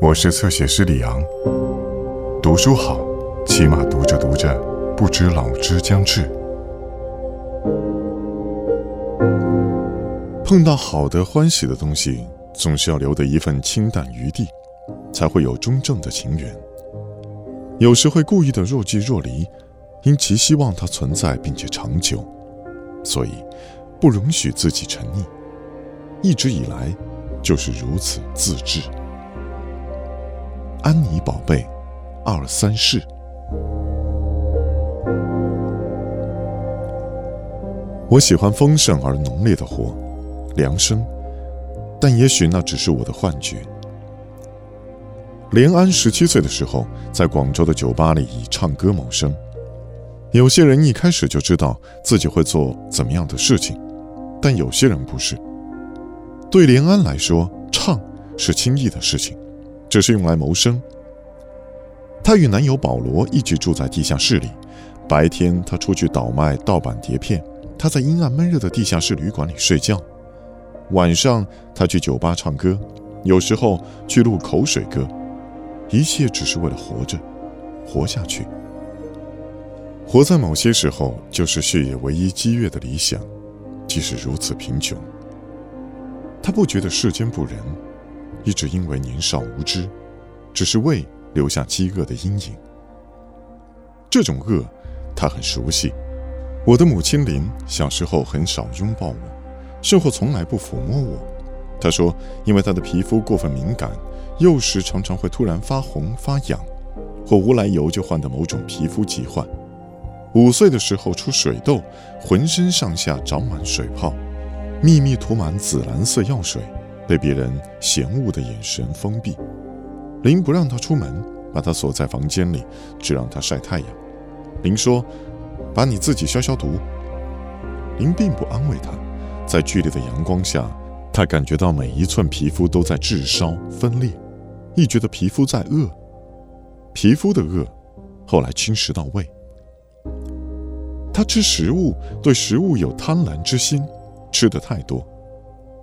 我是侧写师李昂。读书好，起码读着读着，不知老之将至。碰到好的、欢喜的东西，总是要留得一份清淡余地，才会有中正的情缘。有时会故意的若即若离，因其希望它存在并且长久，所以不容许自己沉溺。一直以来，就是如此自制。安妮宝贝，二三事。我喜欢丰盛而浓烈的活，凉生，但也许那只是我的幻觉。连安十七岁的时候，在广州的酒吧里以唱歌谋生。有些人一开始就知道自己会做怎么样的事情，但有些人不是。对连安来说，唱是轻易的事情。只是用来谋生。她与男友保罗一起住在地下室里，白天她出去倒卖盗版碟片，她在阴暗闷热的地下室旅馆里睡觉。晚上她去酒吧唱歌，有时候去录口水歌，一切只是为了活着，活下去。活在某些时候，就是血液唯一激越的理想，即使如此贫穷。他不觉得世间不仁。一直因为年少无知，只是为留下饥饿的阴影。这种饿，他很熟悉。我的母亲林小时候很少拥抱我，甚或从来不抚摸我。她说，因为她的皮肤过分敏感，幼时常常会突然发红发痒，或无来由就患得某种皮肤疾患。五岁的时候出水痘，浑身上下长满水泡，密密涂满紫蓝色药水。被别人嫌恶的眼神封闭，林不让他出门，把他锁在房间里，只让他晒太阳。林说：“把你自己消消毒。”林并不安慰他，在剧烈的阳光下，他感觉到每一寸皮肤都在炙烧分裂，一觉得皮肤在饿，皮肤的饿，后来侵蚀到胃。他吃食物，对食物有贪婪之心，吃的太多。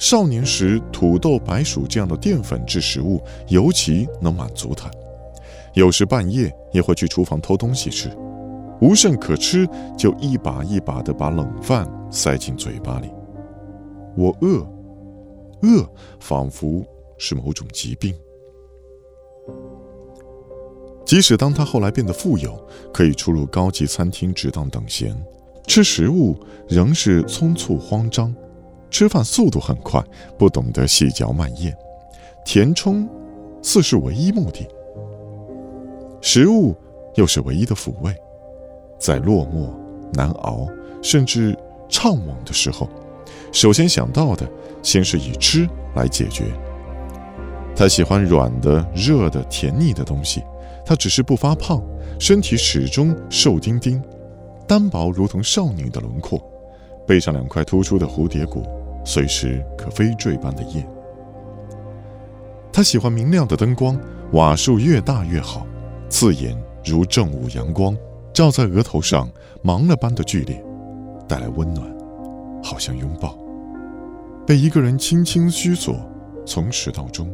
少年时，土豆、白薯这样的淀粉质食物尤其能满足他。有时半夜也会去厨房偷东西吃，无甚可吃，就一把一把地把冷饭塞进嘴巴里。我饿，饿仿佛是某种疾病。即使当他后来变得富有，可以出入高级餐厅值当等闲，吃食物仍是匆促慌张。吃饭速度很快，不懂得细嚼慢咽，填充似是唯一目的。食物又是唯一的抚慰，在落寞、难熬，甚至怅惘的时候，首先想到的，先是以吃来解决。他喜欢软的、热的、甜腻的东西。他只是不发胖，身体始终瘦丁丁，单薄如同少女的轮廓，背上两块突出的蝴蝶骨。随时可飞坠般的夜。他喜欢明亮的灯光，瓦数越大越好，刺眼如正午阳光，照在额头上，忙了般的剧烈，带来温暖，好像拥抱。被一个人轻轻虚索，从始到终。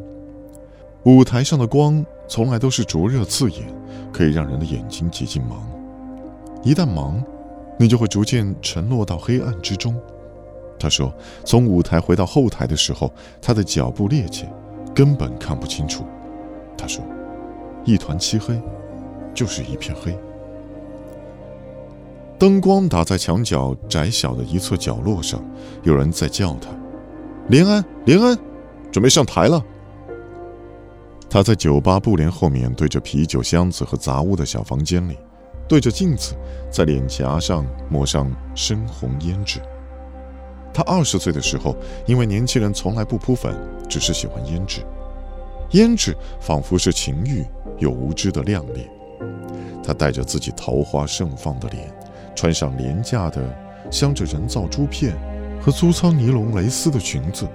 舞台上的光从来都是灼热刺眼，可以让人的眼睛几近盲。一旦盲，你就会逐渐沉落到黑暗之中。他说：“从舞台回到后台的时候，他的脚步趔趄，根本看不清楚。”他说：“一团漆黑，就是一片黑。灯光打在墙角窄小的一侧角落上，有人在叫他：‘林安，林安，准备上台了。’他在酒吧布帘后面，对着啤酒箱子和杂物的小房间里，对着镜子，在脸颊上抹上深红胭脂。”他二十岁的时候，因为年轻人从来不扑粉，只是喜欢胭脂。胭脂仿佛是情欲又无知的亮丽。他带着自己桃花盛放的脸，穿上廉价的镶着人造珠片和粗糙尼龙蕾丝的裙子，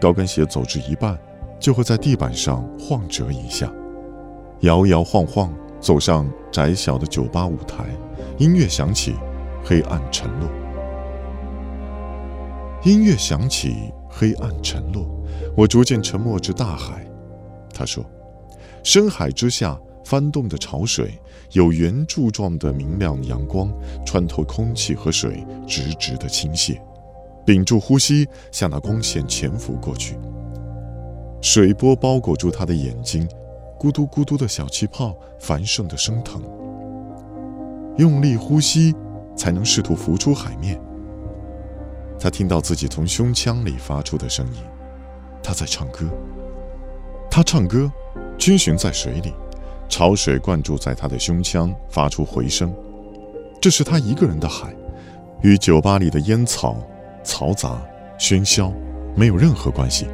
高跟鞋走至一半，就会在地板上晃折一下，摇摇晃晃走上窄小的酒吧舞台。音乐响起，黑暗沉落。音乐响起，黑暗沉落，我逐渐沉没至大海。他说：“深海之下翻动的潮水，有圆柱状的明亮阳光穿透空气和水，直直的倾泻。屏住呼吸，向那光线潜伏过去。水波包裹住他的眼睛，咕嘟咕嘟的小气泡繁盛的升腾。用力呼吸，才能试图浮出海面。他听到自己从胸腔里发出的声音，他在唱歌。他唱歌，均匀在水里，潮水灌注在他的胸腔，发出回声。这是他一个人的海，与酒吧里的烟草、嘈杂、喧嚣没有任何关系，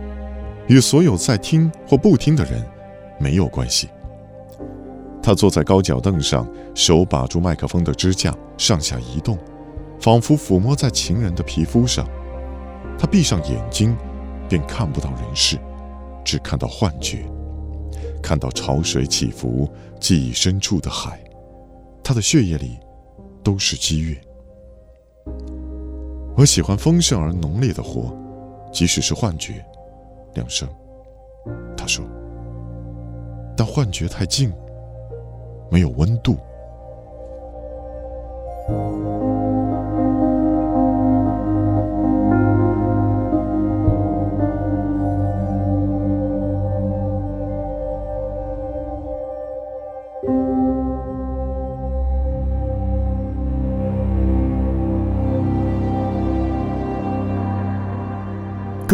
与所有在听或不听的人没有关系。他坐在高脚凳上，手把住麦克风的支架，上下移动。仿佛抚摸在情人的皮肤上，他闭上眼睛，便看不到人世，只看到幻觉，看到潮水起伏、记忆深处的海。他的血液里都是激越。我喜欢丰盛而浓烈的活，即使是幻觉。两声，他说。但幻觉太近，没有温度。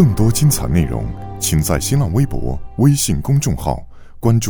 更多精彩内容，请在新浪微博、微信公众号关注。